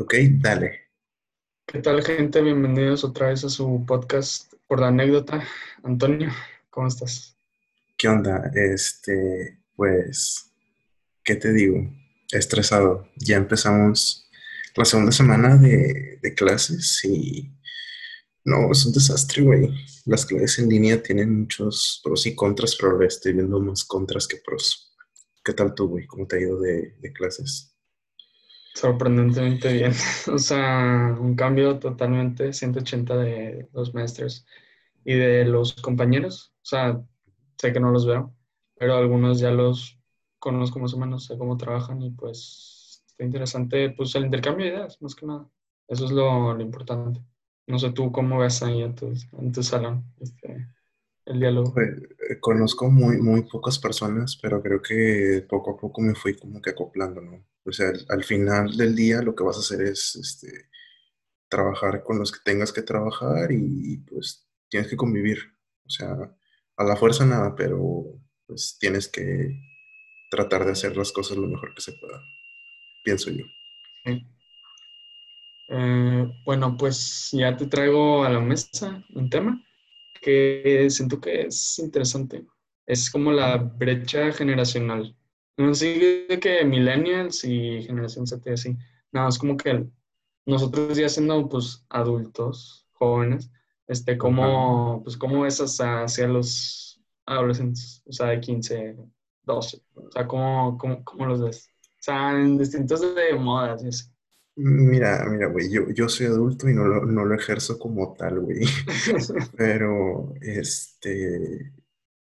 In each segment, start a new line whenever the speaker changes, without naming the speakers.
Ok, dale.
¿Qué tal, gente? Bienvenidos otra vez a su podcast por la anécdota. Antonio, ¿cómo estás?
¿Qué onda? Este, pues, ¿qué te digo? Estresado. Ya empezamos la segunda semana de, de clases y no, es un desastre, güey. Las clases en línea tienen muchos pros y contras, pero ahora estoy viendo más contras que pros. ¿Qué tal tú, güey? ¿Cómo te ha ido de, de clases?
Sorprendentemente bien. O sea, un cambio totalmente 180 de los maestros y de los compañeros. O sea, sé que no los veo, pero algunos ya los conozco más o menos, sé cómo trabajan y pues está interesante pues el intercambio de ideas, más que nada. Eso es lo, lo importante. No sé tú cómo ves ahí en tu, en tu salón este, el diálogo.
Pues, eh, conozco muy, muy pocas personas, pero creo que poco a poco me fui como que acoplando, ¿no? O sea, al, al final del día lo que vas a hacer es este, trabajar con los que tengas que trabajar y pues tienes que convivir. O sea, a la fuerza nada, pero pues tienes que tratar de hacer las cosas lo mejor que se pueda, pienso yo.
Eh, bueno, pues ya te traigo a la mesa un tema que siento que es interesante. Es como la brecha generacional. No sé de que millennials y generación Z y así. No, es como que nosotros ya siendo pues adultos, jóvenes, este, como, pues cómo ves hacia, hacia los adolescentes, o sea, de 15, 12, o sea, ¿cómo, cómo, cómo los ves? O sea, en distintos de modas y así.
Mira, mira, güey, yo, yo soy adulto y no lo, no lo ejerzo como tal, güey. Pero, este,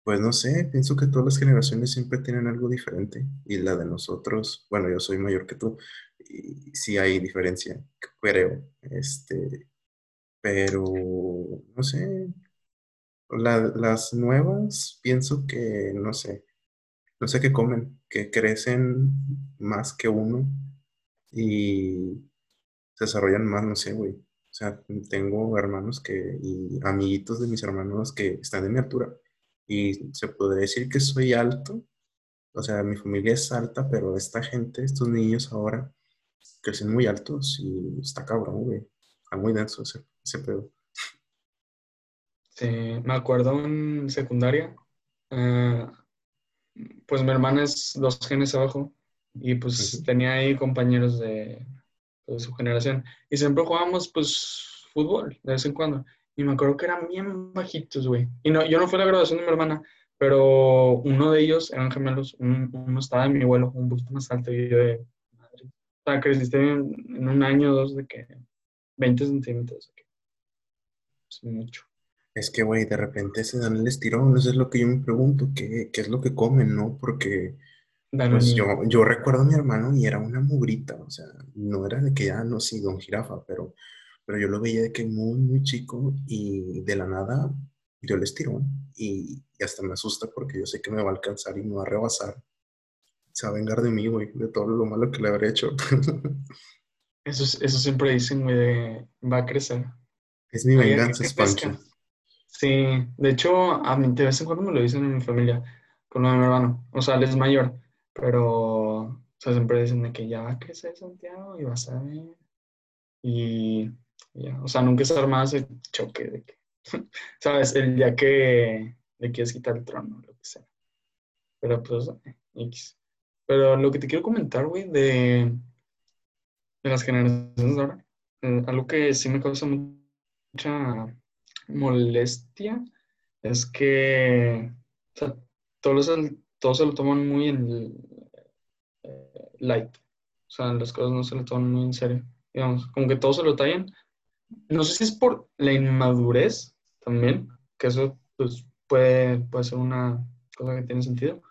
pues no sé, pienso que todas las generaciones siempre tienen algo diferente. Y la de nosotros, bueno, yo soy mayor que tú, y sí hay diferencia, creo. Este, pero, no sé, la- las nuevas, pienso que, no sé, no sé qué comen, que crecen más que uno y se desarrollan más, no sé, güey. O sea, tengo hermanos que, y amiguitos de mis hermanos que están de mi altura. Y se podría decir que soy alto. O sea, mi familia es alta, pero esta gente, estos niños ahora, crecen muy altos y está cabrón, güey. Está muy denso ese, ese pedo.
Sí, me acuerdo en secundaria, eh, pues mi hermana es dos genes abajo y pues tenía ahí compañeros de, de su generación y siempre jugábamos pues fútbol de vez en cuando y me acuerdo que eran bien bajitos, güey. Y no, yo no fui a la graduación de mi hermana, pero uno de ellos eran gemelos, un- uno estaba de mi abuelo, un poquito más alto y yo de, madre, o sea, creciste en, en un año o dos de que 20 centímetros, que es mucho.
Es que, güey, de repente se dan el estirón. Eso es lo que yo me pregunto, ¿qué, qué es lo que comen, no? Porque Pues yo, yo recuerdo a mi hermano y era una mugrita, o sea, no era de que ya no, sí, don jirafa, pero, pero yo lo veía de que muy, muy chico y de la nada dio el estirón y, y hasta me asusta porque yo sé que me va a alcanzar y me va a rebasar. Se va a vengar de mí, güey, de todo lo malo que le habré hecho.
Eso, es- eso siempre dicen, güey, de va a crecer.
Es mi venganza,
pesca. Sí, de hecho, a mí de vez en cuando me lo dicen en mi familia, con lo de mi hermano. O sea, él es mayor, pero, o sea, siempre dicen de que ya va a crecer Santiago y vas a ver. Y ya, o sea, nunca se arma ese choque de que, ¿sabes? El día que le quieres quitar el trono, lo que sea. Pero pues, eh, X. Pero lo que te quiero comentar, güey, de, de las generaciones de ahora, eh, algo que sí me causa mucha molestia es que o sea, todos, el- todos se lo toman muy en eh, light. O sea, las cosas no se lo toman muy en serio. Digamos, como que todos se lo tallan. No sé si es por la inmadurez también, que eso pues, puede, puede ser una cosa que tiene sentido.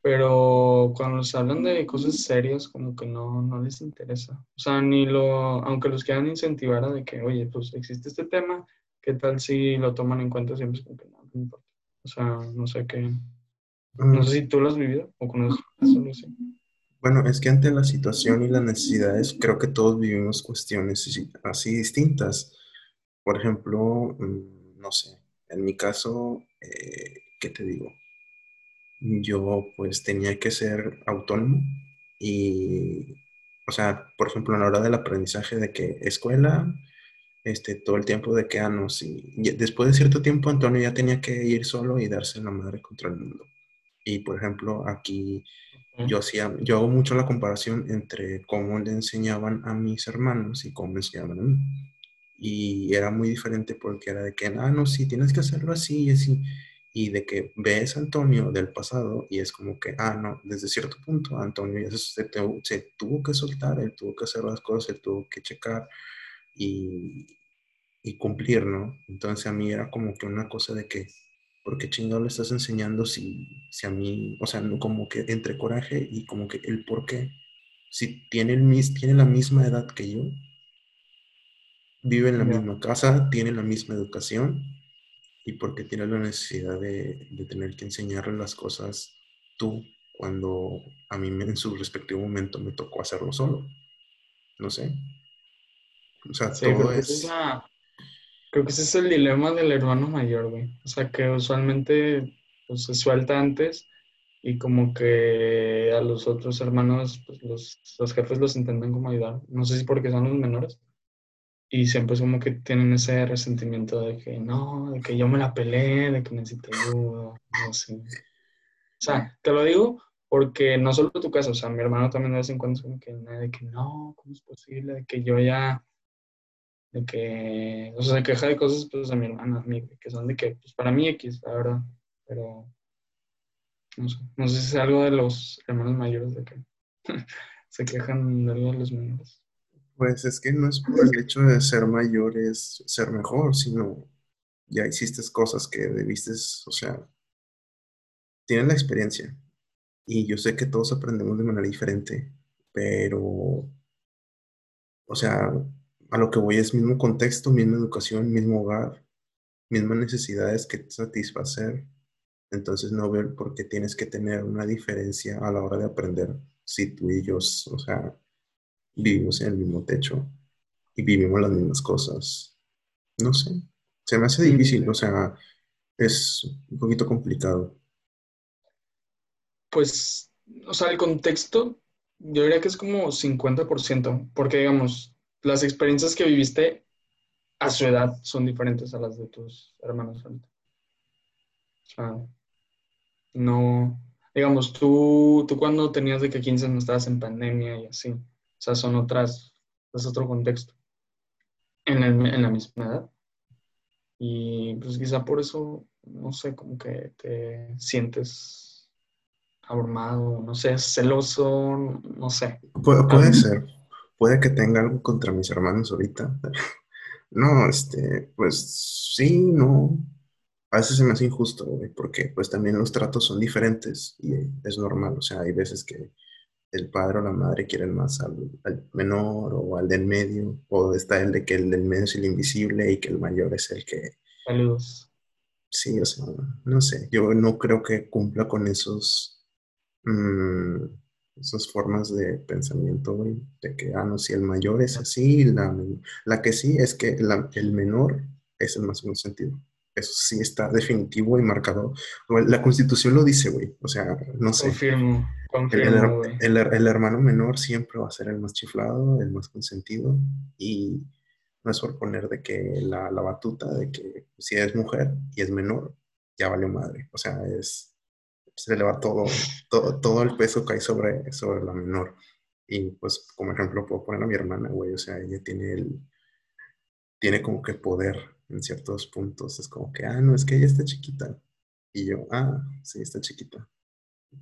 Pero cuando se hablan de cosas serias, como que no, no les interesa. O sea, ni lo, aunque los quieran incentivar a de que, oye, pues existe este tema, ¿qué tal si lo toman en cuenta? Siempre es como que no, no importa. O sea, no sé qué, no
Mm,
sé si tú lo has vivido o conoces algo así.
Bueno, es que ante la situación y las necesidades, creo que todos vivimos cuestiones así distintas. Por ejemplo, mm, no sé, en mi caso, eh, ¿qué te digo? Yo pues tenía que ser autónomo y o sea, por ejemplo, a la hora del aprendizaje de que escuela, este, todo el tiempo de que, ah, no, sí. Y después de cierto tiempo, Antonio ya tenía que ir solo y darse la madre contra el mundo. Y, por ejemplo, aquí yo, hacía, yo hago mucho la comparación entre cómo le enseñaban a mis hermanos y cómo me enseñaban a mí. Y era muy diferente porque era de que, ah, no, sí, tienes que hacerlo así y así. Y de que ves a Antonio del pasado y es como que, ah, no, desde cierto punto Antonio ya se, se tuvo que soltar, él tuvo que hacer las cosas, él tuvo que checar y, y cumplir, ¿no? Entonces a mí era como que una cosa de que, ¿por qué chingado le estás enseñando si, si a mí, o sea, como que entre coraje y como que el por qué, si tiene, el, tiene la misma edad que yo, vive en la misma casa, tiene la misma educación y porque tiene la necesidad de, de, tener que enseñarle las cosas tú cuando a mí en su respectivo momento me tocó hacerlo solo. No sé. O sea, todo es...
Creo que ese es el dilema del hermano mayor, güey. O sea, que usualmente pues, se suelta antes y como que a los otros hermanos, pues los, los jefes los intentan como ayudar. No sé si porque son los menores. Y siempre es como que tienen ese resentimiento de que no, de que yo me la peleé, de que necesito ayuda, no sé. O sea, te lo digo porque no solo tu caso, o sea, mi hermano también de vez en cuando es como que, de que no, ¿cómo es posible? De que yo ya de que, o sea, se queja de cosas pues a mi hermana, que son de que, pues para mí X, la verdad, pero no sé, no sé si es algo de los hermanos mayores de que se quejan de algo de los menores.
Pues es que no es por el hecho de ser mayor es ser mejor, sino ya hiciste cosas que debiste, o sea, tienes la experiencia y yo sé que todos aprendemos de manera diferente, pero, o sea, a lo que voy es mismo contexto, misma educación, mismo hogar, mismas necesidades que satisfacer. Entonces no veo por qué tienes que tener una diferencia a la hora de aprender si tú y yo, o sea, vivimos en el mismo techo y vivimos las mismas cosas. No sé, se me hace difícil, o sea, es un poquito complicado.
Pues, o sea, el contexto, yo diría que es como 50%, porque digamos, las experiencias que viviste a su edad son diferentes a las de tus hermanos O sea, no, digamos, tú, tú cuando tenías de que 15 no estabas en pandemia y así. O sea, son otras, es otro contexto. En, en la misma edad. Y pues quizá por eso, no sé, como que te sientes abrumado, no sé, celoso, no sé.
puede ser, puede que tenga algo contra mis hermanos ahorita. no, este, pues sí, no. A veces se me hace injusto, güey, porque pues también los tratos son diferentes y es normal. O sea, hay veces que el padre o la madre quieren más al, menor o al del medio, o está el de que el del medio es el invisible y que el mayor es el que...
Saludos.
Sí, o sea, no sé, yo no creo que cumpla con esos... Mm, esas formas de pensamiento, güey, de que, ah, no, si el mayor es así, la, la que sí es que el menor es el más sentido. Eso sí está definitivo y marcado. La constitución lo dice, güey. O sea, no sé.
Confirmo,
confirmo, el, el, el, hermano menor siempre va a ser el más chiflado, el más consentido. Y no es por poner de que la, la batuta de que si es mujer y es menor, ya vale madre. O sea, es se le va todo, todo, todo el peso cae sobre, sobre la menor. Y pues como ejemplo puedo poner a mi hermana, güey, o sea, ella tiene el, tiene como que poder en ciertos puntos. Es como que, ah, no, es que ella está chiquita. Y yo, ah, sí, está chiquita.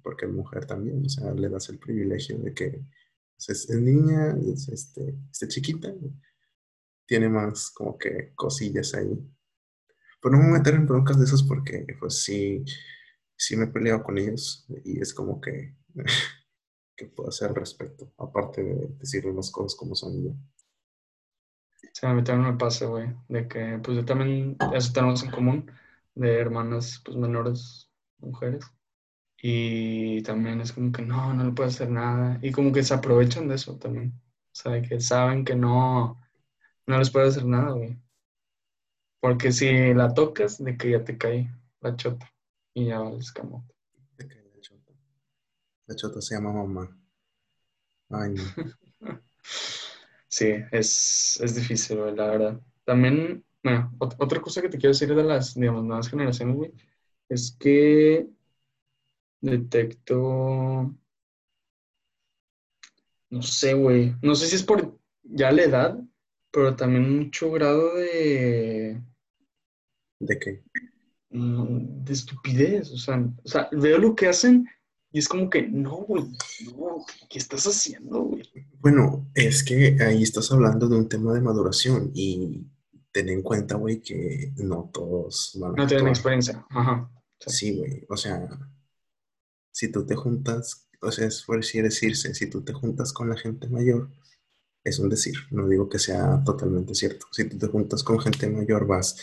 Porque es mujer también, o sea, le das el privilegio de que pues, es, niña y es este, está chiquita. Tiene más como que cosillas ahí. Pero no me voy a meter en broncas de esos porque, pues sí, sí me he peleado con ellos y es como que, ¿qué puedo hacer al respecto? Aparte de decirle las cosas como son yo.
Sí, a mí también me pasa, güey, de que pues yo también, eso tenemos en común, de hermanas pues menores, mujeres. Y también es como que no, no le puedo hacer nada. Y como que se aprovechan de eso también. O sea, que saben que no, no les puede hacer nada, güey. Porque si la tocas, de que ya te cae la chota. Y ya vale escamote.
La chota. La chota se llama mamá. Ay, no.
Sí, es, es difícil, güey, la verdad. También, bueno, otra cosa que te quiero decir de las, digamos, nuevas generaciones, güey, es que detecto, no sé, güey, no sé si es por ya la edad, pero también mucho grado de...
¿De qué?
Mm, de estupidez, o sea, o sea, veo lo que hacen y es como que, no, güey, no, ¿qué estás haciendo, güey?
Bueno, es que ahí estás hablando de un tema de maduración y ten en cuenta, güey, que no todos
van a No tienen experiencia, ajá.
Sí, güey, o sea, si tú te juntas, o sea, es por decirse, si tú te juntas con la gente mayor, es un decir, no digo que sea totalmente cierto. Si tú te juntas con gente mayor, vas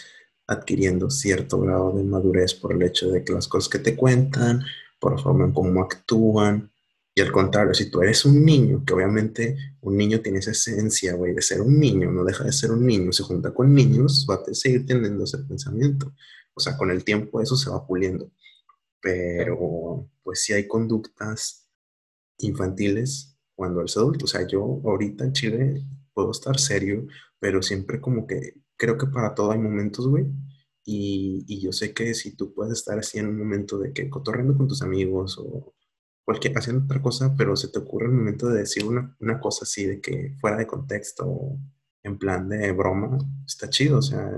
adquiriendo cierto grado de madurez por el hecho de que las cosas que te cuentan, por la forma en cómo actúan, y al contrario, si tú eres un niño, que obviamente un niño tiene esa esencia, güey, de ser un niño, no deja de ser un niño, se junta con niños, va a seguir teniendo ese pensamiento. O sea, con el tiempo eso se va puliendo. Pero, pues sí hay conductas infantiles cuando eres adulto. O sea, yo ahorita en Chile puedo estar serio, pero siempre como que creo que para todo hay momentos, güey. Y, yo sé que si tú puedes estar así en un momento de que cotorreando con tus amigos o cualquier, haciendo otra cosa, pero se te ocurre el momento de decir una, una cosa así, de que fuera de contexto, en plan de broma, está chido, o sea,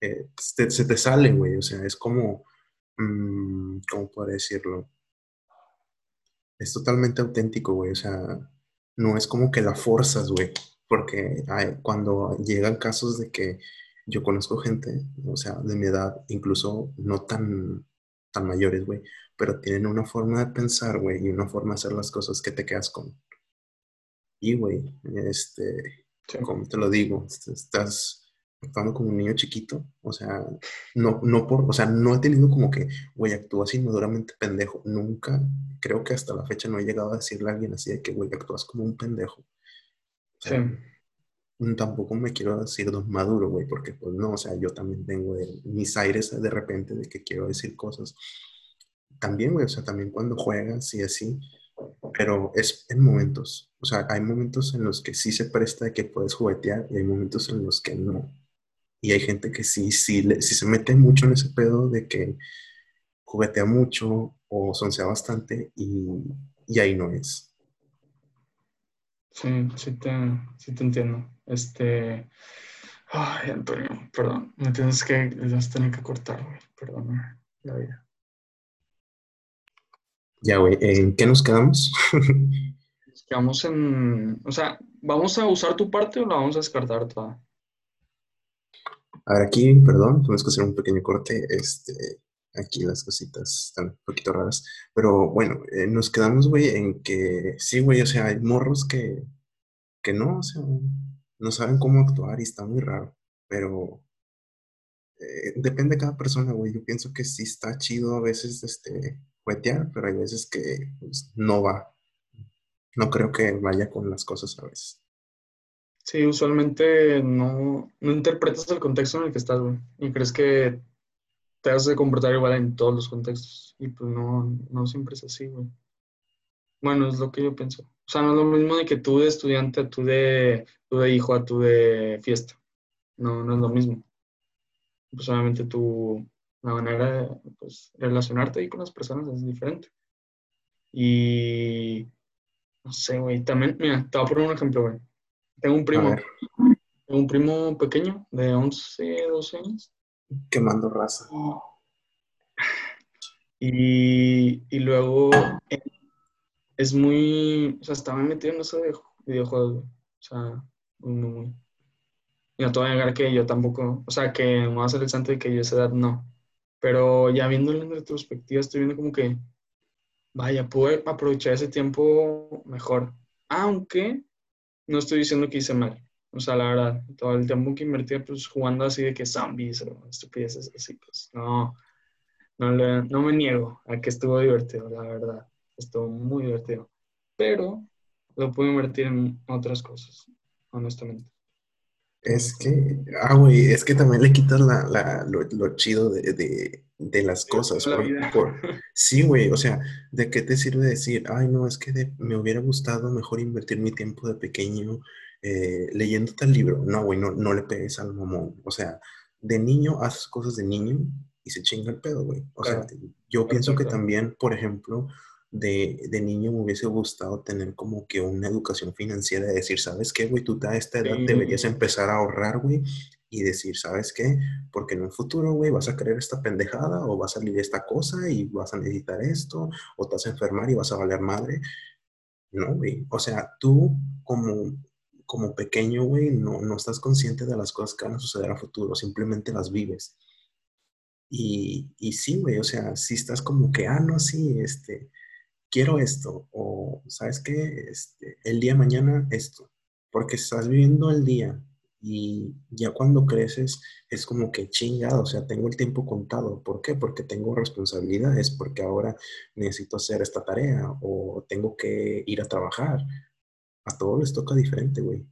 eh, se te sale, güey, o sea, es como, mmm, ¿cómo puedo decirlo? Es totalmente auténtico, güey, o sea, no es como que la forzas, güey, porque cuando llegan casos de que yo conozco gente, o sea, de mi edad, incluso no tan, tan mayores, güey, pero tienen una forma de pensar, güey, y una forma de hacer las cosas que te quedas con. Y, güey, este, como te lo digo, estás actuando como un niño chiquito, o sea, no, no por, o sea, no he tenido como que, güey, actúas inmaduramente pendejo, nunca, creo que hasta la fecha no he llegado a decirle a alguien así de que, güey, actúas como un pendejo. Sí. Tampoco me quiero decir don maduro, güey, porque pues no, o sea, yo también tengo mis aires de repente de que quiero decir cosas. También, güey, o sea, también cuando juegas y así, pero es en momentos. O sea, hay momentos en los que sí se presta de que puedes juguetear y hay momentos en los que no. Y hay gente que sí, sí, sí se mete mucho en ese pedo de que juguetea mucho o soncea bastante y, y ahí no es.
Sí, sí te, sí te entiendo. Este. Ay, Antonio, perdón. Me tienes que. Vas a tener que cortar, güey. Perdón, la vida.
Ya, güey. ¿En qué nos quedamos?
nos quedamos en. O sea, ¿vamos a usar tu parte o la vamos a descartar toda?
A ver, aquí, perdón, tenemos que hacer un pequeño corte. Este, aquí las cositas están un poquito raras. Pero bueno, eh, nos quedamos, güey, en que sí, güey, o sea, hay morros que, que no, o sea, no saben cómo actuar y está muy raro. Pero eh, depende de cada persona, güey. Yo pienso que sí está chido a veces, este, juetear, pero hay veces que pues, no va. No creo que vaya con las cosas a veces.
Sí, usualmente no, no interpretas el contexto en el que estás, güey. Y crees que te has de comportar igual en todos los contextos. Y pues no, no siempre es así, güey. Bueno, es lo que yo pienso. O sea, no es lo mismo de que tú de estudiante a tú de, tú de hijo a tú de fiesta. No, no es lo mismo. Pues obviamente tú, la manera de pues, relacionarte ahí con las personas es diferente. Y no sé, güey. También, mira, te voy a poner un ejemplo, güey. Tengo un primo, tengo un primo pequeño de 11, 12 años.
Quemando raza.
Y, y luego es muy, o sea, estaba metido en eso de videojuegos, o sea, muy. Y no te voy a negar que yo tampoco, o sea, que me voy a el santo de que yo a esa edad no. Pero ya viéndolo en retrospectiva, estoy viendo como que, vaya, pude aprovechar ese tiempo mejor. Aunque no estoy diciendo que hice mal. O sea, la verdad, todo el tiempo que invertí pues jugando así de que zombies o estupideces así, pues no, no, no me niego a que estuvo divertido, la verdad. Estuvo muy divertido. Pero lo puedo invertir en otras cosas, honestamente.
Es que, ah, güey, es que también le quitas la, la, lo, lo chido de, de, de las cosas.
La
Por,
vida.
por, sí, güey, o sea, ¿de qué te sirve decir, ay, no, es que de- me hubiera gustado mejor invertir mi tiempo de pequeño eh, leyendo tal libro? No, güey, no, no le pegues al mamón. O sea, de niño haces cosas de niño y se chinga el pedo, güey. O sea,
Claro,
yo
claro,
pienso
claro,
que también, por ejemplo, de, de niño me hubiese gustado tener como que una educación financiera de decir, ¿sabes qué, güey? Tú a esta edad deberías
Sí,
empezar a ahorrar, güey, y decir, ¿sabes qué? Porque en un futuro, güey, vas a querer esta pendejada o va a salir esta cosa y vas a necesitar esto o te vas a enfermar y vas a valer madre. No, güey. O sea, tú como, como pequeño, güey, no, no estás consciente de las cosas que van a suceder a futuro, simplemente las vives. Y, y sí, güey, o sea, si estás como que, ah, no, sí, este, quiero esto, o sabes qué, este, el día de mañana esto, porque estás viviendo el día y ya cuando creces es como que chingado, o sea, tengo el tiempo contado. ¿Por qué? Porque tengo responsabilidades, porque ahora necesito hacer esta tarea o tengo que ir a trabajar. A todos les toca diferente, güey.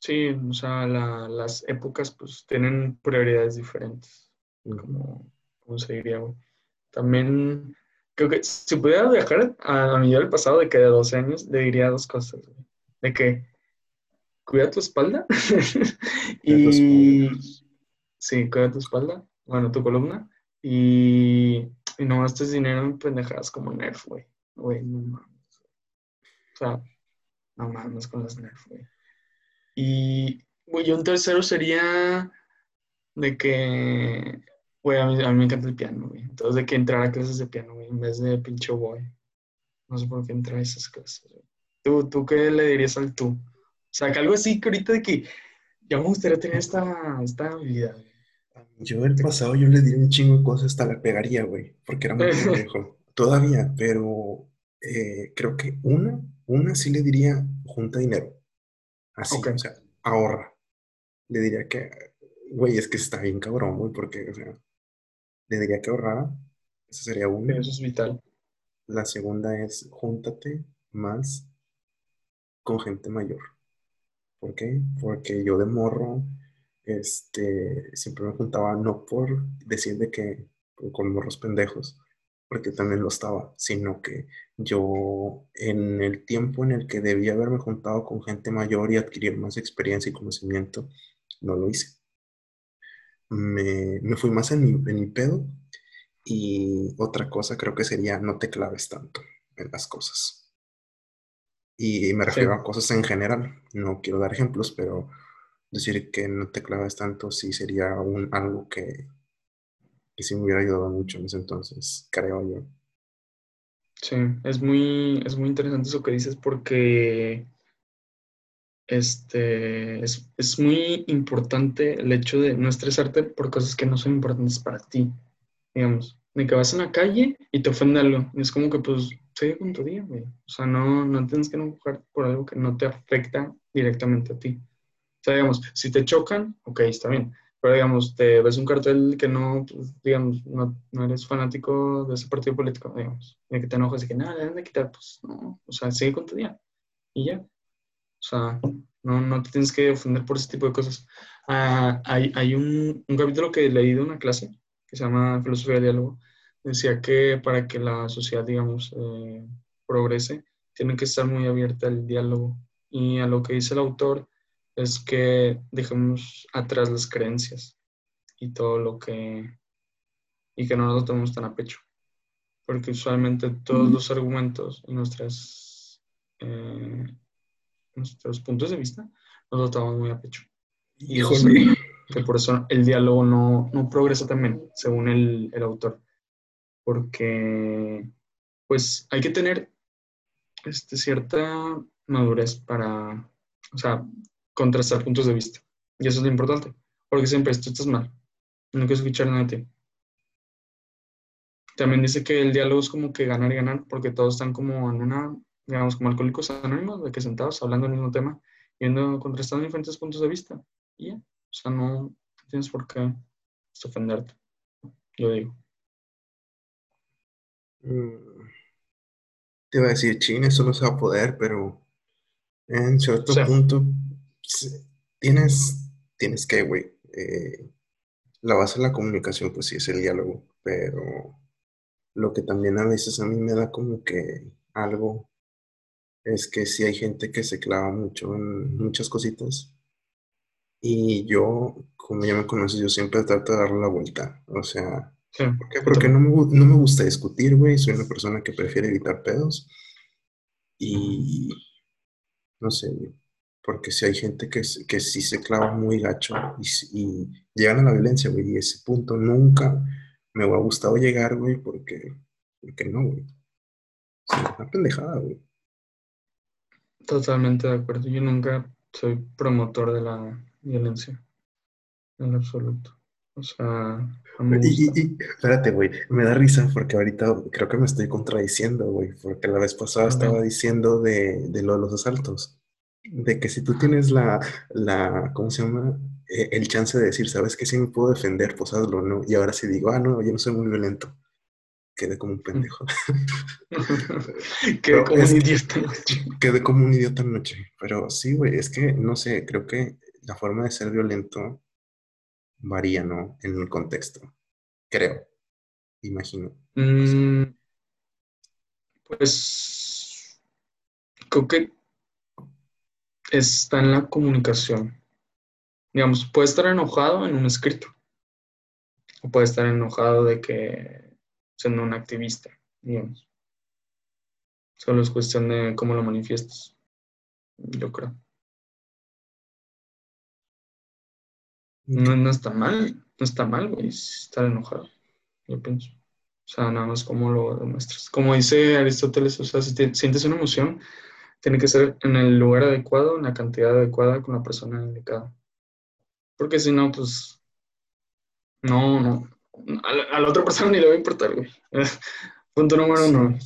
sí, o sea, la- las épocas pues tienen prioridades diferentes, como, como se diría, güey. También creo que si pudiera viajar a, a mi yo del pasado de que de 12 años, le diría dos cosas, güey. De que cuida tu espalda y sí, cuida tu espalda, bueno, tu columna y, y no gastes dinero en pendejadas como Nerf, güey. Güey, no mames. O sea, no mames con las Nerf, güey. Y, güey, un tercero sería de que, güey, a mí, a mí me encanta el piano, güey. Entonces, de que entrar a clases de piano, güey, en vez de pinche boy. No sé por qué entrar a esas clases, güey. ¿Tú, tú qué le dirías al tú? O sea, que algo así que ahorita de que ya me gustaría tener esta, esta habilidad, güey.
Yo el pasado yo le di un chingo de cosas, hasta la pegaría, güey, porque era muy pendejo. Todavía, pero eh, creo que una, una sí le diría junta dinero. Así, o sea, ahorra. Le diría que, güey, es que está bien cabrón, güey, porque, o sea, le diría que ahorrara. Esa sería una.
eso es vital.
La segunda es júntate más con gente mayor. ¿Por qué? Porque yo de morro, este, siempre me juntaba no por decir de que con morros pendejos, porque también lo estaba, sino que yo en el tiempo en el que debía haberme juntado con gente mayor y adquirir más experiencia y conocimiento, no lo hice. Me, me fui más en mi, en mi pedo y otra cosa creo que sería no te claves tanto en las cosas. Y me
Sí,
refiero a cosas en general. No quiero dar ejemplos, pero decir que no te claves tanto sí sería un, algo que, que sí me hubiera ayudado mucho en ese entonces, creo yo.
sí, es muy, es muy interesante eso que dices porque este, es, es muy importante el hecho de no estresarte por cosas que no son importantes para ti, digamos, de que vas en la calle y te ofende algo, y es como que pues sigue con tu día, güey, o sea, no, no tienes que enojar por algo que no te afecta directamente a ti. O sea, digamos, si te chocan, ok, está bien, pero digamos, te ves un cartel que no, pues, digamos, no, no eres fanático de ese partido político, digamos, de que te enojas y que nada, le dan de quitar, pues no, o sea, sigue con tu día y ya. O sea, no, no te tienes que ofender por ese tipo de cosas. Ah, hay hay un, un capítulo que leí de una clase que se llama Filosofía del Diálogo. Decía que para que la sociedad, digamos, eh, progrese, tiene que estar muy abierta al diálogo. Y a lo que dice el autor es que dejemos atrás las creencias y todo lo que, y que no nos lo tomemos tan a pecho. Porque usualmente todos los argumentos y nuestras, eh, nuestros puntos de vista nos lo tomamos muy a pecho. Y eso que por eso el diálogo no, no progresa también, según el, el autor. Porque pues hay que tener este, cierta madurez para, o sea, contrastar puntos de vista. Y eso es lo importante. Porque siempre tú estás mal. No quiero escuchar nada de ti. También dice que el diálogo es como que ganar y ganar, porque todos están como en una, digamos, como alcohólicos anónimos, de que sentados hablando del mismo tema, viendo, contrastando diferentes puntos de vista. Y ya, o sea, no tienes por qué ofenderte, yo digo.
mm, te iba a decir, chin, eso no se va a poder, pero en cierto
O sea,
punto, tienes, tienes que, güey, eh, la base de la comunicación, pues sí es el diálogo, pero lo que también a veces a mí me da como que algo es que sí hay gente que se clava mucho en muchas cositas y yo, como ya me conoces, yo siempre trato de darle la vuelta, o sea,
Sí,
¿por qué? Porque no me, gu- no me gusta discutir, güey, soy una persona que prefiere evitar pedos y no sé, güey, porque si hay gente que, que sí se clava muy gacho y, llegan a la violencia, güey, y ese punto nunca me ha gustado llegar, güey, porque, porque no, güey. Una pendejada, güey.
totalmente de acuerdo. Yo nunca soy promotor de la violencia, en absoluto. O sea,
Y, y, espérate, güey, me da risa porque ahorita creo que me estoy contradiciendo, güey, porque la vez pasada estaba diciendo de, de lo de los asaltos, de que si tú tienes la, la, ¿cómo se llama? Eh, el chance de decir, ¿sabes qué? Si me puedo defender, pues hazlo, ¿no? Y ahora sí digo, ah, no, yo no soy muy violento, quedé como un pendejo.
Quedé como
es
un
que
idiota anoche.
quedé como un idiota anoche, pero sí, güey, es que, no sé, creo que la forma de ser violento varía, ¿no? En el contexto, creo, imagino.
Mm, pues creo que está en la comunicación. Digamos, puede estar enojado en un escrito, o puede estar enojado de que siendo un activista, digamos. Solo es cuestión de cómo lo manifiestas, yo creo. No, no está mal, no está mal, estar enojado, yo pienso. O sea, nada más cómo lo demuestras. Como dice Aristóteles, o sea, si te sientes una emoción, tiene que ser en el lugar adecuado, en la cantidad adecuada, con la persona indicada. Porque si no, pues, no, no. A la, a la otra persona ni le va a importar, güey. Punto número uno.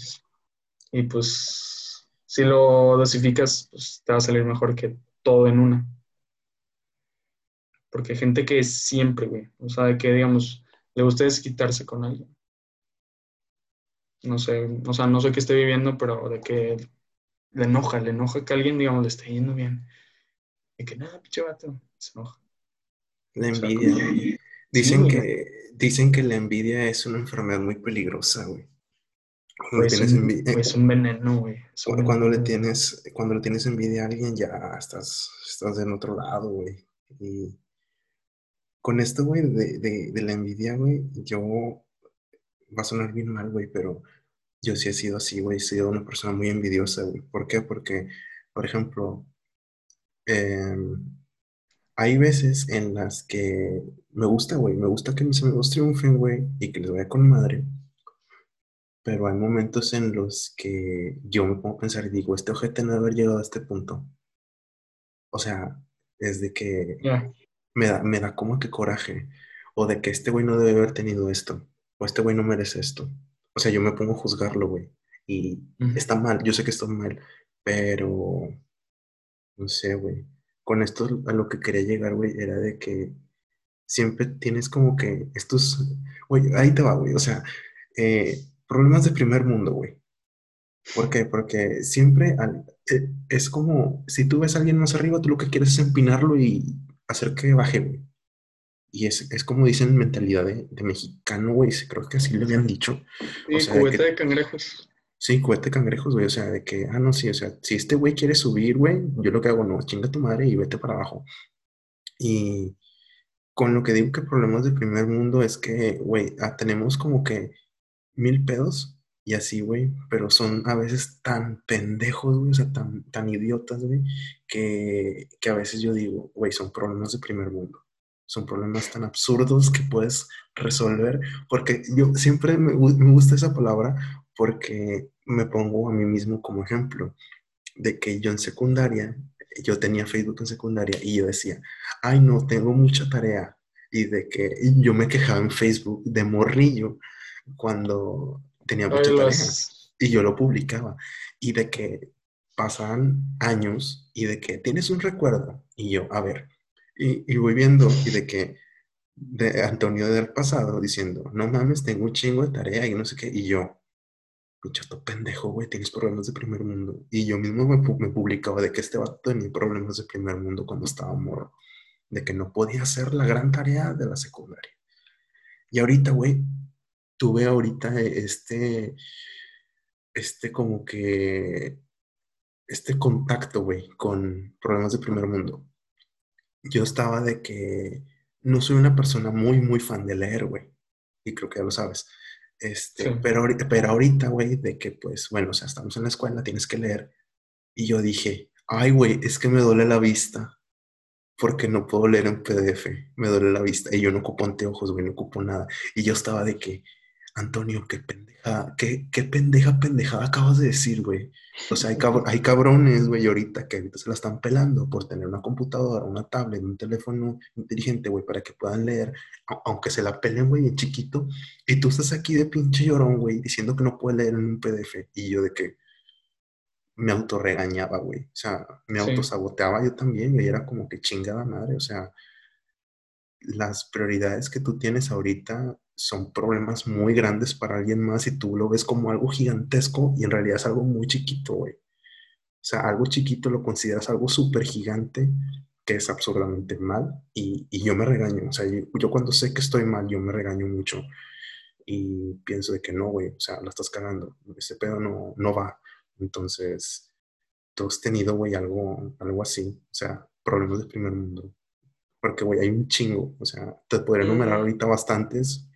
Y pues, si lo dosificas, pues te va a salir mejor que todo en una. Porque hay gente que siempre, güey, o sea, de que, digamos, le gusta desquitarse con alguien. No sé, o sea, no sé qué esté viviendo, pero de que le enoja, le enoja que alguien, digamos, le esté yendo bien. Y que nada, pinche vato, se enoja.
la
O sea,
envidia,
como, sí,
Dicen
güey,
que, dicen que la envidia es una enfermedad muy peligrosa, güey. Cuando
güey,
le
es
tienes
un,
envidia,
güey, es un veneno, güey, es un
cuando le
veneno,
tienes, cuando le tienes envidia a alguien, ya estás, estás en otro lado, güey. Y con esto, güey, de, de, de la envidia, güey, yo, va a sonar bien mal, güey, pero yo sí he sido así, güey, he sido una persona muy envidiosa, güey. ¿Por qué? Porque, por ejemplo, em, hay veces en las que me gusta, güey, me gusta que mis amigos triunfen, güey, y que les vaya con madre, pero hay momentos en los que yo me pongo a pensar y digo, este ojete no debe haber llegado a este punto. O sea, es de que
Ya,
me da, me da como que coraje, o de que este güey no debe haber tenido esto, o este güey no merece esto. O sea, yo me pongo a juzgarlo, güey, y está mal, yo sé que está mal, pero no sé, güey. Con esto a lo que quería llegar, güey, era de que siempre tienes como que estos, güey, ahí te va, güey, o sea, eh, problemas de primer mundo, güey. ¿Por qué? Porque siempre al- eh, es como, si tú ves a alguien más arriba, tú lo que quieres es empinarlo y hacer que baje, güey. Y es, es como dicen mentalidad de, de mexicano, güey, creo que así le habían dicho. O
Sí,
de
cubeta
que,
de cangrejos.
sí, cohete cangrejos, güey, o sea, de que, ah, no, sí, o sea, si este güey quiere subir, güey, yo lo que hago, no, chinga tu madre y vete para abajo. Y con lo que digo que problemas de primer mundo es que, güey, ah, tenemos como que mil pedos y así, güey, pero son a veces tan pendejos, güey, o sea, tan, tan idiotas, güey, que, que a veces yo digo, güey, son problemas de primer mundo. Son problemas tan absurdos que puedes resolver, porque yo siempre me, me gusta esa palabra porque me pongo a mí mismo como ejemplo de que yo en secundaria, yo tenía Facebook en secundaria y yo decía, ay no, tengo mucha tarea. Y de que yo me quejaba en Facebook de morrillo cuando tenía
Ay,
mucha tarea
las...
y yo lo publicaba. Y de que pasaban años y de que tienes un recuerdo y yo, a ver, y, y voy viendo y de que de Antonio del pasado diciendo, no mames, tengo un chingo de tarea y no sé qué, y yo, chato pendejo, güey, tienes problemas de primer mundo. Y yo mismo me, me, publicaba de que este vato tenía problemas de primer mundo cuando estaba morro, de que no podía hacer la gran tarea de la secundaria. Y ahorita, güey, tuve ahorita este, este como que, este contacto, güey, con problemas de primer mundo. Yo estaba de que no soy una persona muy, muy fan de leer, güey. Y creo que ya lo sabes. Este, pero, pero ahorita, güey, de que pues, bueno, o sea, estamos en la escuela, tienes que leer. Y yo dije, ay, güey, es que me duele la vista porque no puedo leer en PDF, me duele la vista y yo no ocupo anteojos, güey, no ocupo nada. Y yo estaba de que, Antonio, qué pendeja, qué, qué pendeja, pendejada acabas de decir, güey. O sea, hay, hay cabrones, güey, ahorita que ahorita se la están pelando por tener una computadora, una tablet, un teléfono inteligente, güey, para que puedan leer, aunque se la pelen, güey, en chiquito. Y tú estás aquí de pinche llorón, güey, diciendo que no puede leer en un PDF. Y yo de que me autorregañaba, güey. O sea, me autosaboteaba yo también, y era como que chingada madre. O sea, las prioridades que tú tienes ahorita son problemas muy grandes para alguien más y tú lo ves como algo gigantesco y en realidad es algo muy chiquito, güey. O sea, algo chiquito lo consideras algo súper gigante que es absurdamente mal y, yo me regaño. O sea, yo, cuando sé que estoy mal, yo me regaño mucho y pienso de que no, güey, o sea, la estás cagando. Ese pedo no, no va. Entonces, tú has tenido, güey, algo, algo así. O sea, problemas de primer mundo. Porque, güey, hay un chingo. O sea, te podría enumerar ahorita bastantes,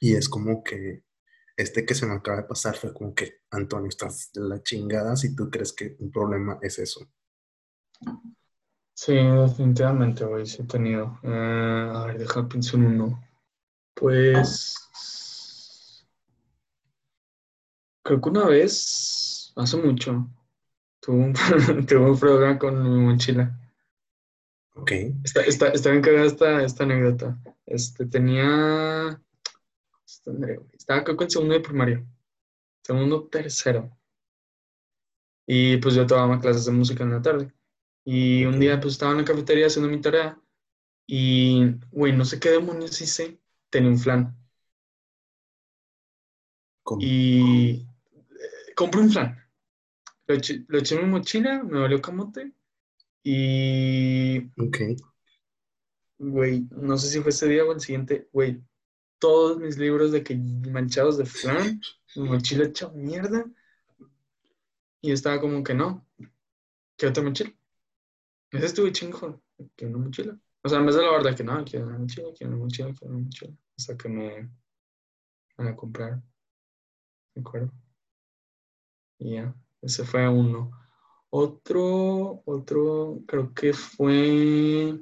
y es como que este que se me acaba de pasar fue como que, Antonio, estás de la chingada si tú crees que un problema es eso.
Sí, definitivamente, güey, sí he tenido. Eh, a ver, déjame pensar en uno. Pues. Creo que una vez, hace mucho, tuve un, tuve un problema con mi mochila.
Ok.
Está, está, está bien cagada esta, esta anécdota. Este, tenía estaba creo que en segundo de primaria. Segundo, tercero. Y pues yo tomaba clases de música en la tarde. Y un día pues estaba en la cafetería haciendo mi tarea. Y, güey, no sé qué demonios hice. Tenía un flan. Y eh, compré un flan. Lo eché, en mi mochila, me valió camote. Y.
Ok.
Güey, no sé si fue ese día o el siguiente. Güey, todos mis libros de que manchados de flan, mi mochila hecha mierda. Y estaba como que no, ¿qué otra mochila? Ese estuve chingo, que una mochila. O sea, en vez de la verdad que no, quiero una mochila, quiero una mochila, quiero una mochila. Hasta que me van a comprar. ¿De acuerdo? Y ya, ese fue uno. Otro, otro, creo que fue,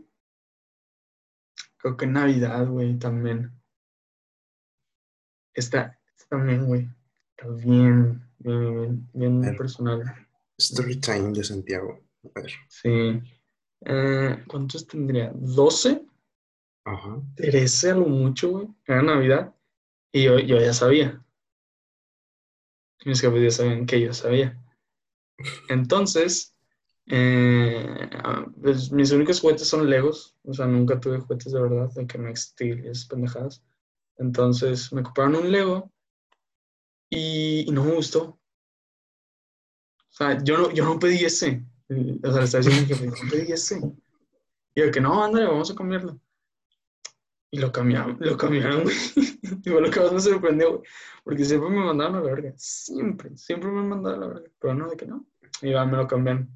creo que Navidad, güey, también. Está, también, güey. Está bien, bien, bien, personal.
Story time de Santiago. A ver.
Sí. Eh, ¿Cuántos tendría? ¿12?
Ajá.
13 algo mucho, güey. Era Navidad. Y yo, yo ya sabía. Mis jefes ya sabían que yo sabía. Entonces, eh, pues, mis únicos juguetes son Legos. O sea, nunca tuve juguetes de verdad, de que me y esas pendejadas. Entonces me compraron un Lego y, no me gustó. O sea, yo no, yo no pedí ese. O sea, le estaba diciendo que no pedí ese. Y yo que no, ándale, vamos a cambiarlo. Y lo cambiaron, lo cambiaron, güey. Y lo que más me sorprendió, güey. Porque siempre me mandaron a la verga. Siempre, siempre me mandaron a la verga. Pero no, de que no. Y ya me lo cambian.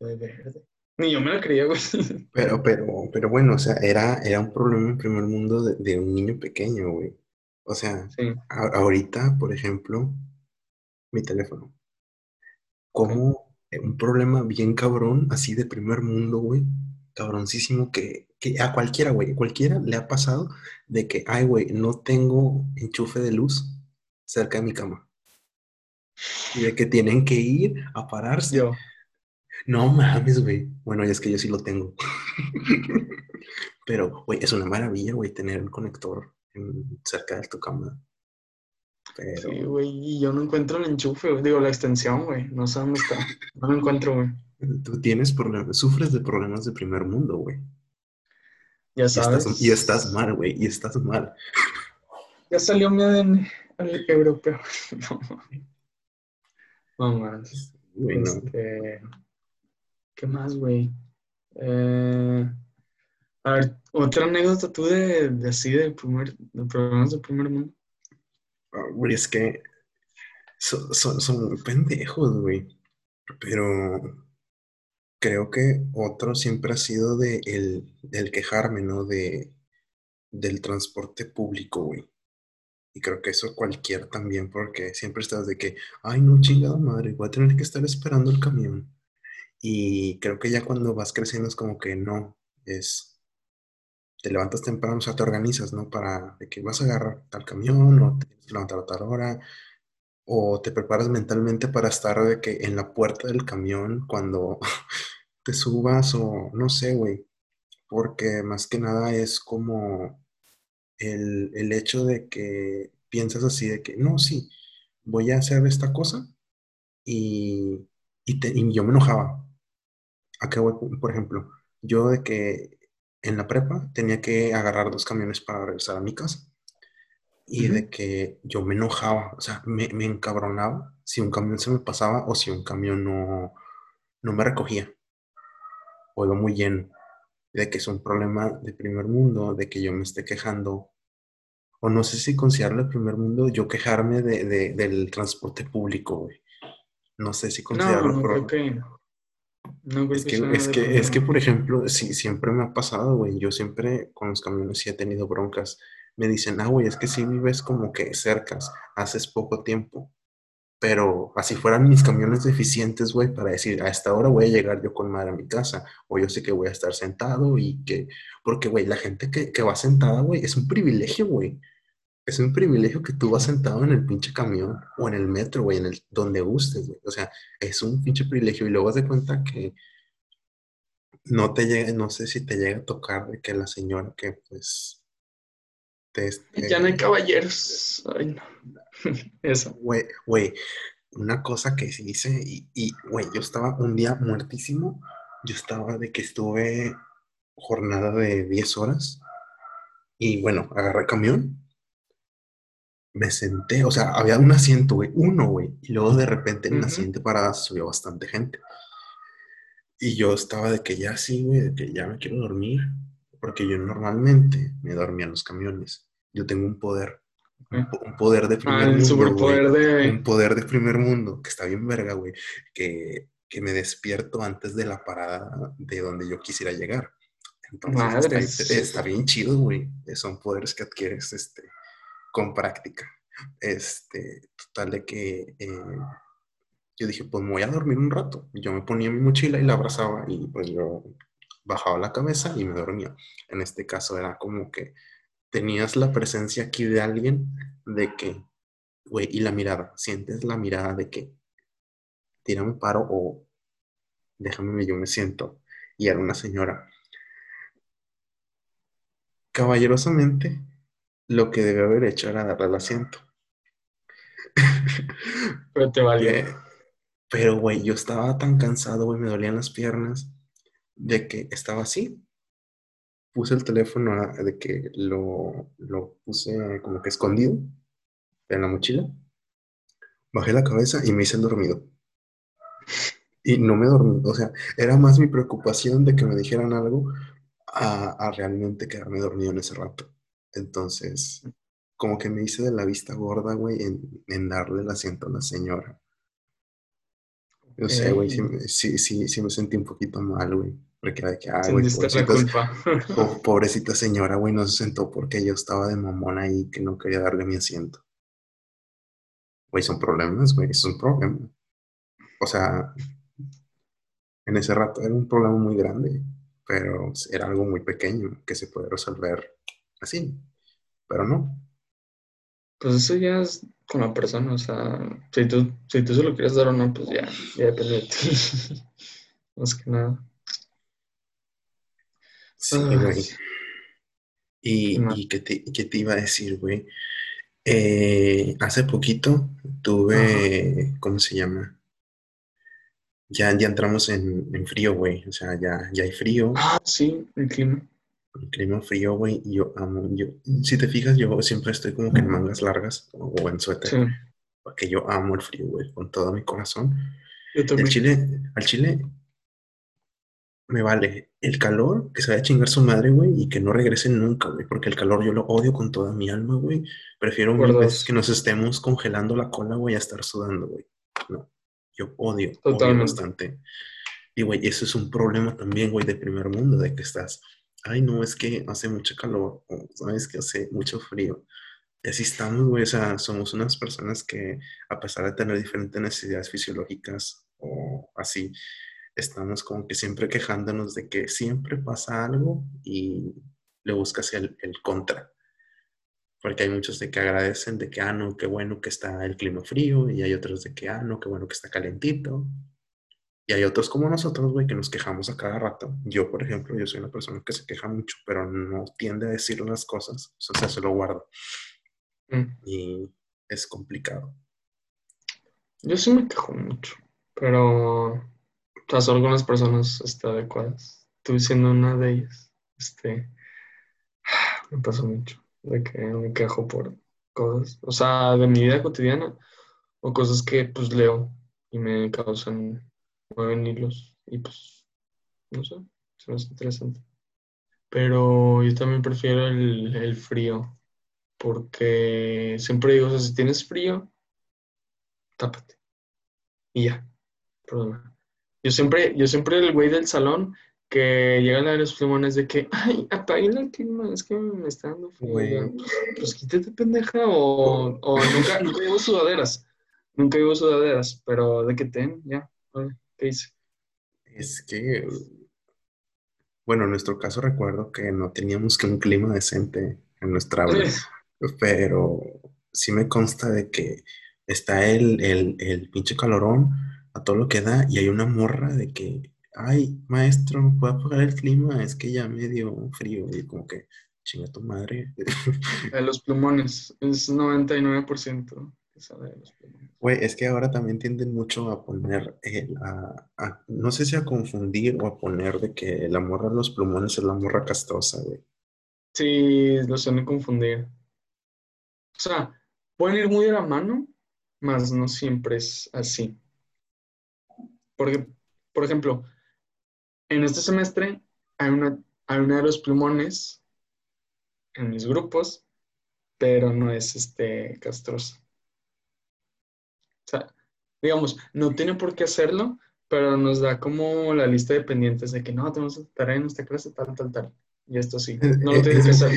De verde. Ni yo me la creía, güey.
Pero, pero, pero bueno, o sea, era, era un problema en primer mundo de, un niño pequeño, güey. O sea, ahorita, por ejemplo, mi teléfono. Como un problema bien cabrón, así de primer mundo, güey. Cabroncísimo que, que a cualquiera, güey, cualquiera le ha pasado de que, ay, güey, no tengo enchufe de luz cerca de mi cama. Y de que tienen que ir a pararse.
Yo.
No mames, güey. Bueno, es que yo sí lo tengo. Pero, güey, es una maravilla, güey, tener un conector cerca de tu cama.
Pero... Sí, güey, y yo no encuentro el enchufe, güey. Digo, la extensión, güey. No sé dónde está. No lo encuentro, güey.
Tú tienes problemas, sufres de problemas de primer mundo, güey.
Ya sabes.
Y estás, y estás mal, güey, y estás mal.
Ya salió mi ADN. al europeo. No, más. Este, ¿Qué más, güey? Eh, a ver, otra anécdota tú de, así de primer, de primer mundo.
Ah, güey, es que son, son, son muy pendejos, güey. Pero creo que otro siempre ha sido de el, el quejarme, ¿no? De, del transporte público, güey. Y creo que eso cualquier también, porque siempre estás de que, ay, no, chingada madre, voy a tener que estar esperando el camión. Y creo que ya cuando vas creciendo es como que no, es, te levantas temprano, o sea, te organizas, ¿no? Para que vas a agarrar tal camión o te tienes que levantar a tal hora, o te preparas mentalmente para estar de que en la puerta del camión cuando te subas o no sé, güey, porque más que nada es como el, el hecho de que piensas así de que, no, sí, voy a hacer esta cosa y, y, te, y yo me enojaba. Acá, por ejemplo, yo de que en la prepa tenía que agarrar dos camiones para regresar a mi casa y de que yo me enojaba, o sea, me, me, encabronaba si un camión se me pasaba o si un camión no, no me recogía o iba muy lleno, de que es un problema de primer mundo, de que yo me esté quejando, o no sé si considerarlo de primer mundo, yo quejarme de, de, del transporte público, güey. No sé si considerarlo.
No, no creo que...
No es, que, es, que, es que, por ejemplo, sí, siempre me ha pasado, güey. Yo siempre con los camiones sí he tenido broncas me dicen, ah, güey, es que si vives como que cercas, haces poco tiempo. Pero así fueran mis camiones deficientes, güey, para decir, a esta hora voy a llegar yo con madre a mi casa, o yo sé que voy a estar sentado y que, porque, güey, la gente que, que va sentada, güey, es un privilegio, güey. Es un privilegio que tú vas sentado en el pinche camión o en el metro, güey, en el donde gustes, güey. O sea, es un pinche privilegio. Y luego vas de cuenta que no te llega, no sé si te llega a tocar de que la señora que, pues,
este, ya no hay caballeros. Ay, no. Eso.
Güey, güey, una cosa que se hice, y, güey, yo estaba un día muertísimo. Yo estaba de que estuve jornada de 10 horas. Y bueno, agarré camión. Me senté, o sea, había un asiento, güey, uno, güey. Y luego de repente en la siguiente parada subió bastante gente. Y yo estaba de que ya sí, güey, de que ya me quiero dormir porque yo normalmente me dormía en los camiones. Yo tengo un poder, un, poder de ah, primer mundo. De... Un poder de primer mundo, que está bien verga, güey, que, que, me despierto antes de la parada de donde yo quisiera llegar. Entonces, está, bien chido, güey. Son poderes que adquieres este, con práctica. Este, total de que eh, yo dije, pues me voy a dormir un rato. Yo me ponía mi mochila y la abrazaba y pues yo bajaba la cabeza y me dormía. En este caso era como que tenías la presencia aquí de alguien de que, güey, y la mirada, sientes la mirada de que tírame paro o déjame, yo me siento. Y era una señora. Caballerosamente, lo que debe haber hecho era darle el asiento.
Pero te valió.
Pero, güey, yo estaba tan cansado, güey, me dolían las piernas de que estaba así. Puse el teléfono de que lo, lo puse como que escondido en la mochila. Bajé la cabeza y me hice el dormido. Y no me dormí. O sea, era más mi preocupación de que me dijeran algo a, realmente quedarme dormido en ese rato. Entonces, como que me hice de la vista gorda, güey, en, en darle el asiento a la señora. Yo sé, güey, sí, sí, sí, me sentí un poquito mal, güey. Porque de que, ah, güey, pobrecita, pobrecita señora, güey, no se sentó porque yo estaba de mamón ahí que no quería darle mi asiento. Güey, son problemas, güey, es un problema. O sea, en ese rato era un problema muy grande, pero era algo muy pequeño que se puede resolver así, pero no.
Pues eso ya es con la persona, o sea, si tú, si tú se lo quieres dar o no, pues ya, ya depende de ti. Más que nada.
Sí, güey. Y, y ¿qué, te, qué te iba a decir, güey? Eh, hace poquito tuve, ¿cómo se llama? Ya, ya entramos en, en frío, güey. O sea, ya, ya hay frío.
Ah, sí, el clima.
El clima frío, güey, yo amo, yo, si te fijas, yo siempre estoy como que en mangas largas o en suéter,
Sí,
porque yo amo el frío, güey, con todo mi corazón.
yo
El
también.
chile, al chile me vale el calor, que se vaya a chingar su madre, güey, y que no regrese nunca, güey, porque el calor yo lo odio con toda mi alma, güey. Prefiero
Por
mil veces
dos.
que nos estemos congelando la cola, güey, a estar sudando, güey. No, yo odio, odio
Totalmente.
bastante. Y, güey, eso es un problema también, güey, de primer mundo, de que estás, ay, no, es que hace mucho calor, o sabes que hace mucho frío. Y así estamos, güey, o sea, somos unas personas que, a pesar de tener diferentes necesidades fisiológicas o así, estamos como que siempre quejándonos de que siempre pasa algo y le buscas el, el contra. Porque hay muchos de que agradecen de que, ah, no, qué bueno que está el clima frío, y hay otros de que, ah, no, qué bueno que está calentito. Y hay otros como nosotros, güey, que nos quejamos a cada rato. Yo, por ejemplo, yo soy una persona que se queja mucho, pero no tiende a decir las cosas, o sea, se lo guardo.
Mm.
Y es complicado.
Yo sí me quejo mucho, pero las personas este, adecuadas. Estuve siendo una de ellas. Este, me pasa mucho de que me quejo por cosas, o sea, de mi vida cotidiana o cosas que pues leo y me causan, mueven hilos y pues, no sé, se me hace interesante. Pero yo también prefiero el, el frío, porque siempre digo, o sea, si tienes frío, tápate. Y ya, problema. Yo siempre, yo siempre el güey del salón que llega a dar los plumones de que, ay, apaguen el clima, es que me está dando frío.
Güey.
ya". Pues quítate, pendeja, o, o nunca, nunca llevo sudaderas, nunca llevo sudaderas, pero de que ten, ya, vale, ¿qué hice?
Es que, bueno, en nuestro caso recuerdo que no teníamos que un clima decente en nuestra aula, pero sí me consta de que está el, el, el pinche calorón a todo lo que da y hay una morra de que, ay, maestro, ¿me puede apagar el clima? Es que ya me dio frío y como que, chinga tu madre.
De los plumones, es 99% que sale de los plumones.
Güey, es que ahora también tienden mucho a poner, el- a, a- no sé si a confundir o a poner de que la morra de los plumones es la morra castrosa, güey.
Sí, lo suelen confundir. O sea, pueden ir muy de la mano, mas no siempre es así. Porque, por ejemplo, en este semestre hay una, hay una de los plumones en mis grupos, pero no es este castrosa. O sea, digamos, no tiene por qué hacerlo, pero nos da como la lista de pendientes de que no, tenemos tarea en esta clase, tal, tal, tal. Y esto sí, no lo tiene que hacer.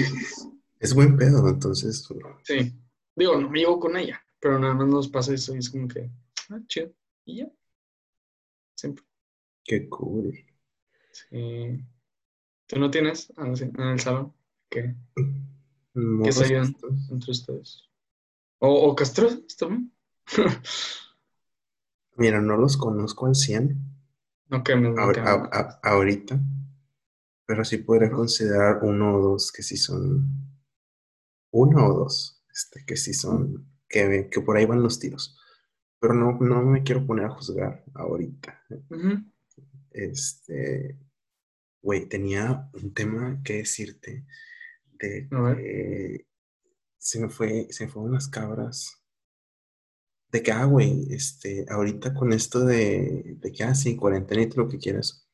Es buen pedo, entonces,
Sí. Digo, no me llevo con ella, pero nada más nos pasa eso y es como que, ah, chido. Y ya. Siempre.
qué cool.
Sí. ¿Tú no tienes ah, sí, en el salón? ¿Qué?
Morros
se ayudan.
castrosos.
Entre ustedes. O, o castros también.
Mira, no los conozco al 100
no quemes, no
ahor-
quemes.
a- a- ahorita, pero sí podría considerar uno o dos que sí son, uno o dos, este, que sí son, que, que por ahí van los tiros. Pero no, no me quiero poner a juzgar ahorita. Este, güey, tenía un tema que decirte de que se me fue, se me fueron las cabras. De que, ah, güey, este, ahorita con esto de, de que, ah, sí, cuarentena y todo lo que quieras,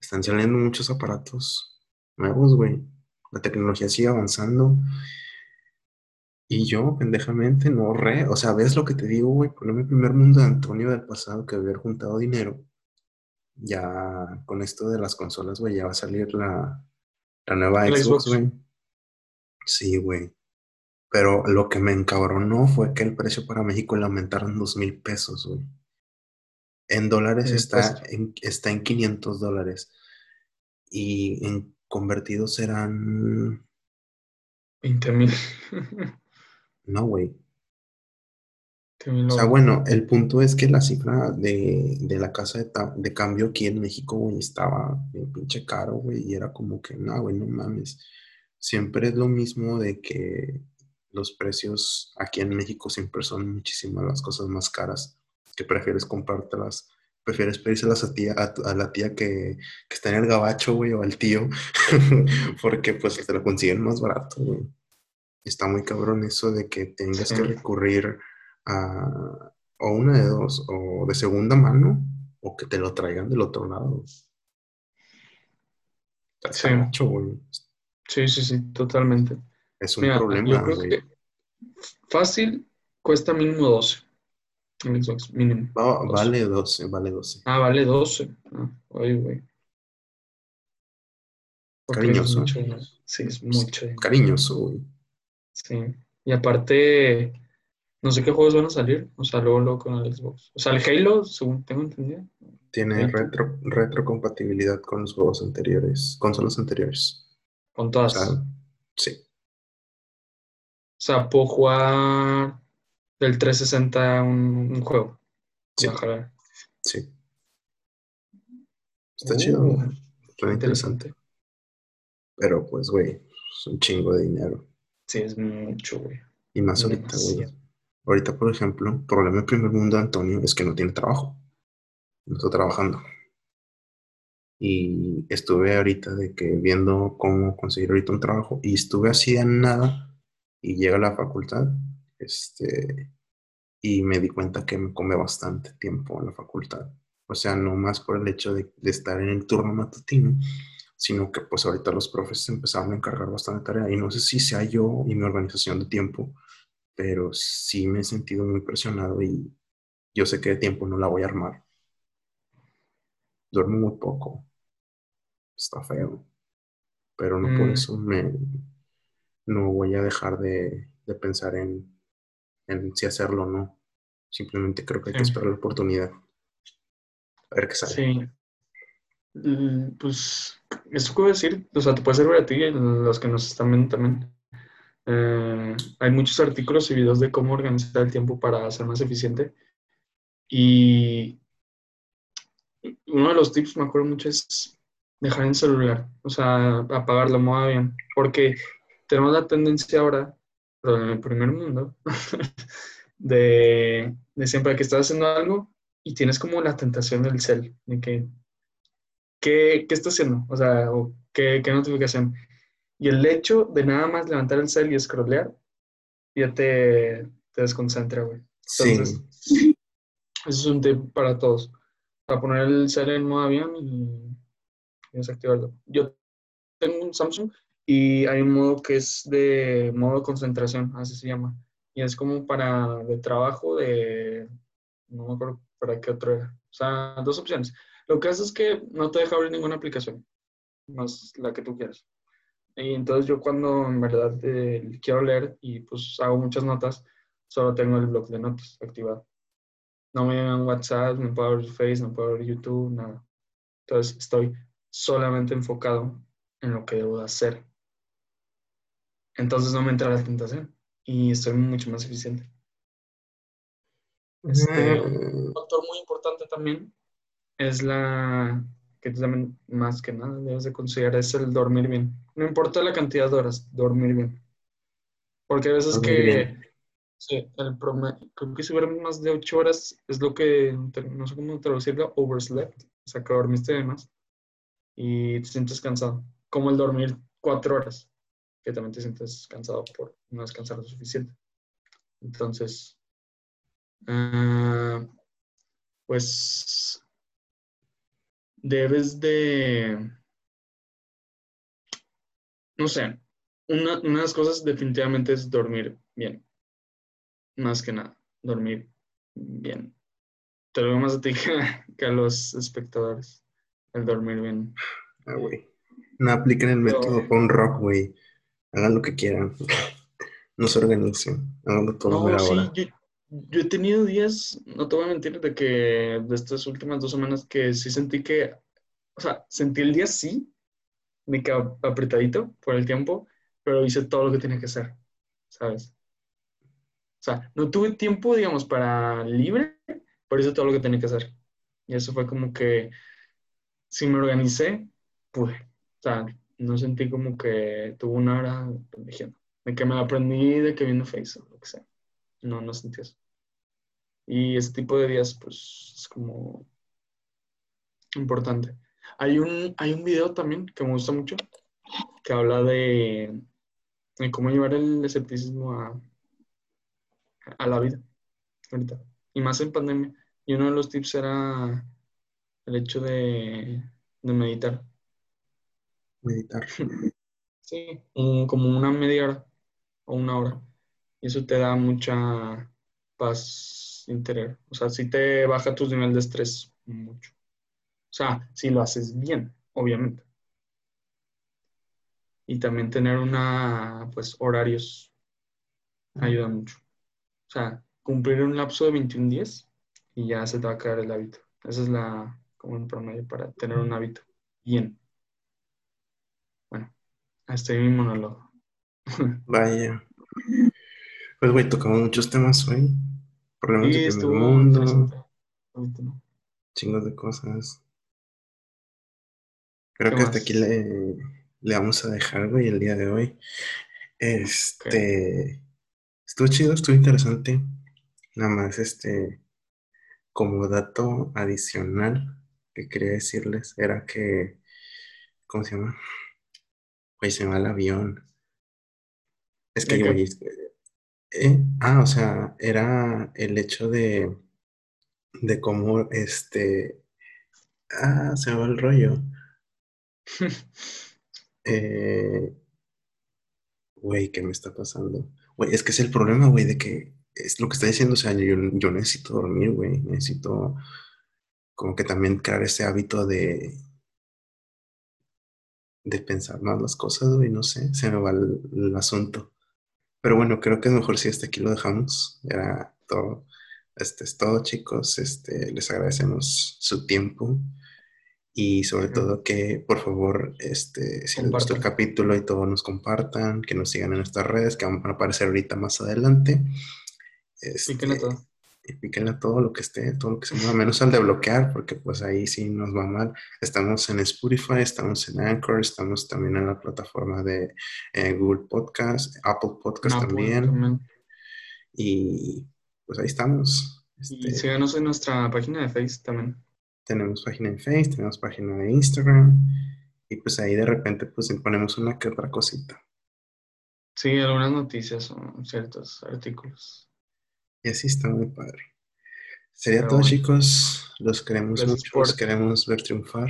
están saliendo muchos aparatos nuevos, güey. La tecnología sigue avanzando. Y yo, pendejamente, no re. O sea, ¿ves lo que te digo, güey? Poneme el primer mundo de Antonio del pasado que haber juntado dinero. Ya con esto de las consolas, güey, ya va a salir la, la nueva Xbox. güey. Sí, güey. Pero lo que me encabronó fue que el precio para México le aumentaron dos mil pesos, güey. En dólares está en, está en 500 dólares. Y en convertidos serán...
20 mil.
No, güey.
20 mil
O sea, bueno, el punto es que la cifra de, de la casa de, de cambio aquí en México, güey, estaba bien pinche caro, güey, y era como que, no, güey, no mames. Siempre es lo mismo de que los precios aquí en México siempre son muchísimas las cosas más caras, que prefieres comprártelas prefieres pedírselas a, tía, a, la tía que, que, está en el gabacho, güey, o al tío, porque pues te lo consiguen más barato, güey. Está muy cabrón eso de que tengas que recurrir a o una de dos, o de segunda mano, o que te lo traigan del otro lado.
Sí. güey. sí, sí, sí, totalmente.
Es un problema, güey.
Fácil cuesta mínimo 12. mínimo.
vale 12, vale 12.
Ah, vale 12. Ah, güey.
Cariñoso.
sí, es mucho.
Cariñoso, güey.
Sí. Y aparte, no sé qué juegos van a salir. O sea, luego, luego con el Xbox. O sea, el Halo, según tengo entendido.
Tiene retro, retrocompatibilidad con los juegos anteriores, consolas anteriores.
¿Con todas?
sí.
O sea, puedo jugar del 360 un, un juego.
Sí. Sí. Está chido. Uh, Está interesante. Pero pues, güey, es un chingo de dinero.
Sí, es mucho, güey.
Y más ahorita, güey. Ahorita, por ejemplo, el problema del primer mundo de Antonio es que no tiene trabajo. No está trabajando. Y estuve ahorita de que viendo cómo conseguir ahorita un trabajo y estuve así en nada y llega a la facultad, este, y me di cuenta que me come bastante tiempo en la facultad. O sea, no más por el hecho de, estar en el turno matutino, sino que pues ahorita los profes empezaron a encargar bastante tarea y no sé si sea yo y mi organización de tiempo, pero sí me he sentido muy presionado y yo sé que de tiempo no la voy a armar. Duermo muy poco. Está feo. Pero no por mm. eso me, no voy a dejar de, pensar en, si hacerlo o no. Simplemente creo que hay que esperar la oportunidad. A ver qué sale.
Sí. Mm, pues, eso puedo decir, o sea, te puede servir a ti y a los que nos están viendo también. Eh, hay muchos artículos y videos de cómo organizar el tiempo para ser más eficiente. Y uno de los tips, me acuerdo mucho, es dejar el celular, o sea, apagarlo, modo bien, porque tenemos la tendencia ahora, en el primer mundo, de, de, siempre que estás haciendo algo y tienes como la tentación del cel, de que, ¿qué, qué estás haciendo? O sea, ¿qué, ¿qué, notificación? Y el hecho de nada más levantar el cel y scrollear, ya te, te desconcentra, güey. Entonces, sí. eso es un tip para todos. Para poner el cel en modo avión y, y desactivarlo. Yo tengo un Samsung y hay un modo que es de modo concentración, así se llama. Y es como para de trabajo, de. No me acuerdo para qué otro era. O sea, dos opciones. Lo que hace es que no te deja abrir ninguna aplicación, más la que tú quieras. Y entonces yo cuando en verdad eh, quiero leer y pues hago muchas notas, solo tengo el blog de notas activado. No me llegan WhatsApp, no puedo abrir Facebook, no puedo abrir YouTube, nada. Entonces estoy solamente enfocado en lo que debo hacer entonces no me entra la tentación y estoy mucho más eficiente. Este, un factor muy importante también es la que también más que nada debes de considerar es el dormir bien. No importa la cantidad de horas, dormir bien. Porque a veces que sí, el promedio, creo que si duermes más de ocho horas es lo que, no sé cómo traducirlo, overslept, o sea, que dormiste de más y te sientes cansado. Como el dormir cuatro horas que también te sientes cansado por no descansar lo suficiente. Entonces, ah, pues debes de, no sé, una, una, de las cosas definitivamente es dormir bien. Más que nada, dormir bien. Te lo digo más a ti que, a los espectadores, el dormir bien.
Ah, güey. No apliquen el método con rock, güey hagan lo que quieran, no se organicen, hagan todo no, sí,
Yo, he tenido días, no te voy a mentir, de que de estas últimas dos semanas que sí sentí que, o sea, sentí el día sí, me quedé apretadito por el tiempo, pero hice todo lo que tenía que hacer, ¿sabes? O sea, no tuve tiempo, digamos, para libre, pero hice todo lo que tenía que hacer. Y eso fue como que, si me organicé, pues, o sea, no sentí como que tuvo una hora De que me aprendí de que viendo Facebook, lo que sea. No, no sentí eso. Y ese tipo de días, pues, es como importante. Hay un, hay un video también que me gusta mucho, que habla de, de cómo llevar el escepticismo a, a la vida ahorita, y más en pandemia. Y uno de los tips era el hecho de, de meditar.
Meditar.
Sí, un- como una media hora o una hora. Y eso te da mucha paz interior. O sea, sí te baja tus niveles de estrés mucho. O sea, si lo haces bien, obviamente. Y también tener una, pues, horarios ayuda mucho. O sea, cumplir un lapso de 21 días y ya se te va a caer el hábito. Esa es la, como un promedio para tener un hábito bien. Hasta ahí mi monólogo.
Vaya. Pues, güey, tocamos muchos temas hoy. Problemas
Sí,
del mundo,
no.
chingos de cosas. Creo
¿Qué
que hasta aquí le, le vamos a dejar, güey, el día de hoy. Este, estuvo chido, estuvo interesante. Nada más, este, como dato adicional que quería decirles era que, ¿cómo se llama? Güey, se va el avión. Es que, güey, eh, ah, o sea, era el hecho de, de cómo, este, ah, se va el rollo. Eh, güey, ¿qué me está pasando? Güey, es que es el problema, güey, de que es lo que está diciendo, o sea, yo, yo necesito dormir, güey, necesito como que también crear ese hábito de, de pensar más las cosas, güey, no sé, se me va el, el asunto. Pero bueno, creo que es mejor si hasta aquí lo dejamos. Era todo. Este es todo, chicos. Este, les agradecemos su tiempo y sobre todo que por favor, este, si les gustó el capítulo y todo, nos compartan, que nos sigan en nuestras redes, que van a aparecer ahorita más adelante.
Píquenle
Este,
todo.
Y píquenle a todo lo que esté, todo lo que se mueva, menos al de bloquear, porque pues ahí sí nos va mal. Estamos en Spotify, estamos en Anchor, estamos también en la plataforma de eh, Google Podcast, Apple Podcast
Apple
también,
también.
y pues ahí estamos.
Y
Este,
síganos en nuestra página de Facebook también.
tenemos página en Face, tenemos página de Instagram, y pues ahí de repente pues ponemos una que otra cosita.
Sí, algunas noticias o ciertos artículos.
Y así está muy padre. Sería
Pero
todo,
bueno.
chicos. Los queremos
Gracias
mucho, los queremos ver triunfar.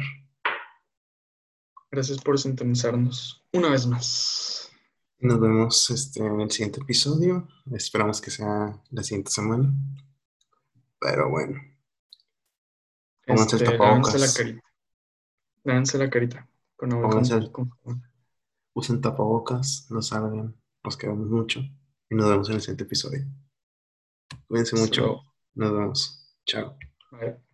Gracias por sintonizarnos una vez más.
Nos vemos este, en el siguiente episodio. Esperamos que sea la siguiente semana. Pero bueno, Pónganse el
Este, la
tapabocas.
carita. Lávense la carita. Con
Pónganse el- usen tapabocas, no salgan. Los queremos mucho. Y nos vemos en el siguiente episodio. Cuídense mucho. Nos vemos. Chao.
bye.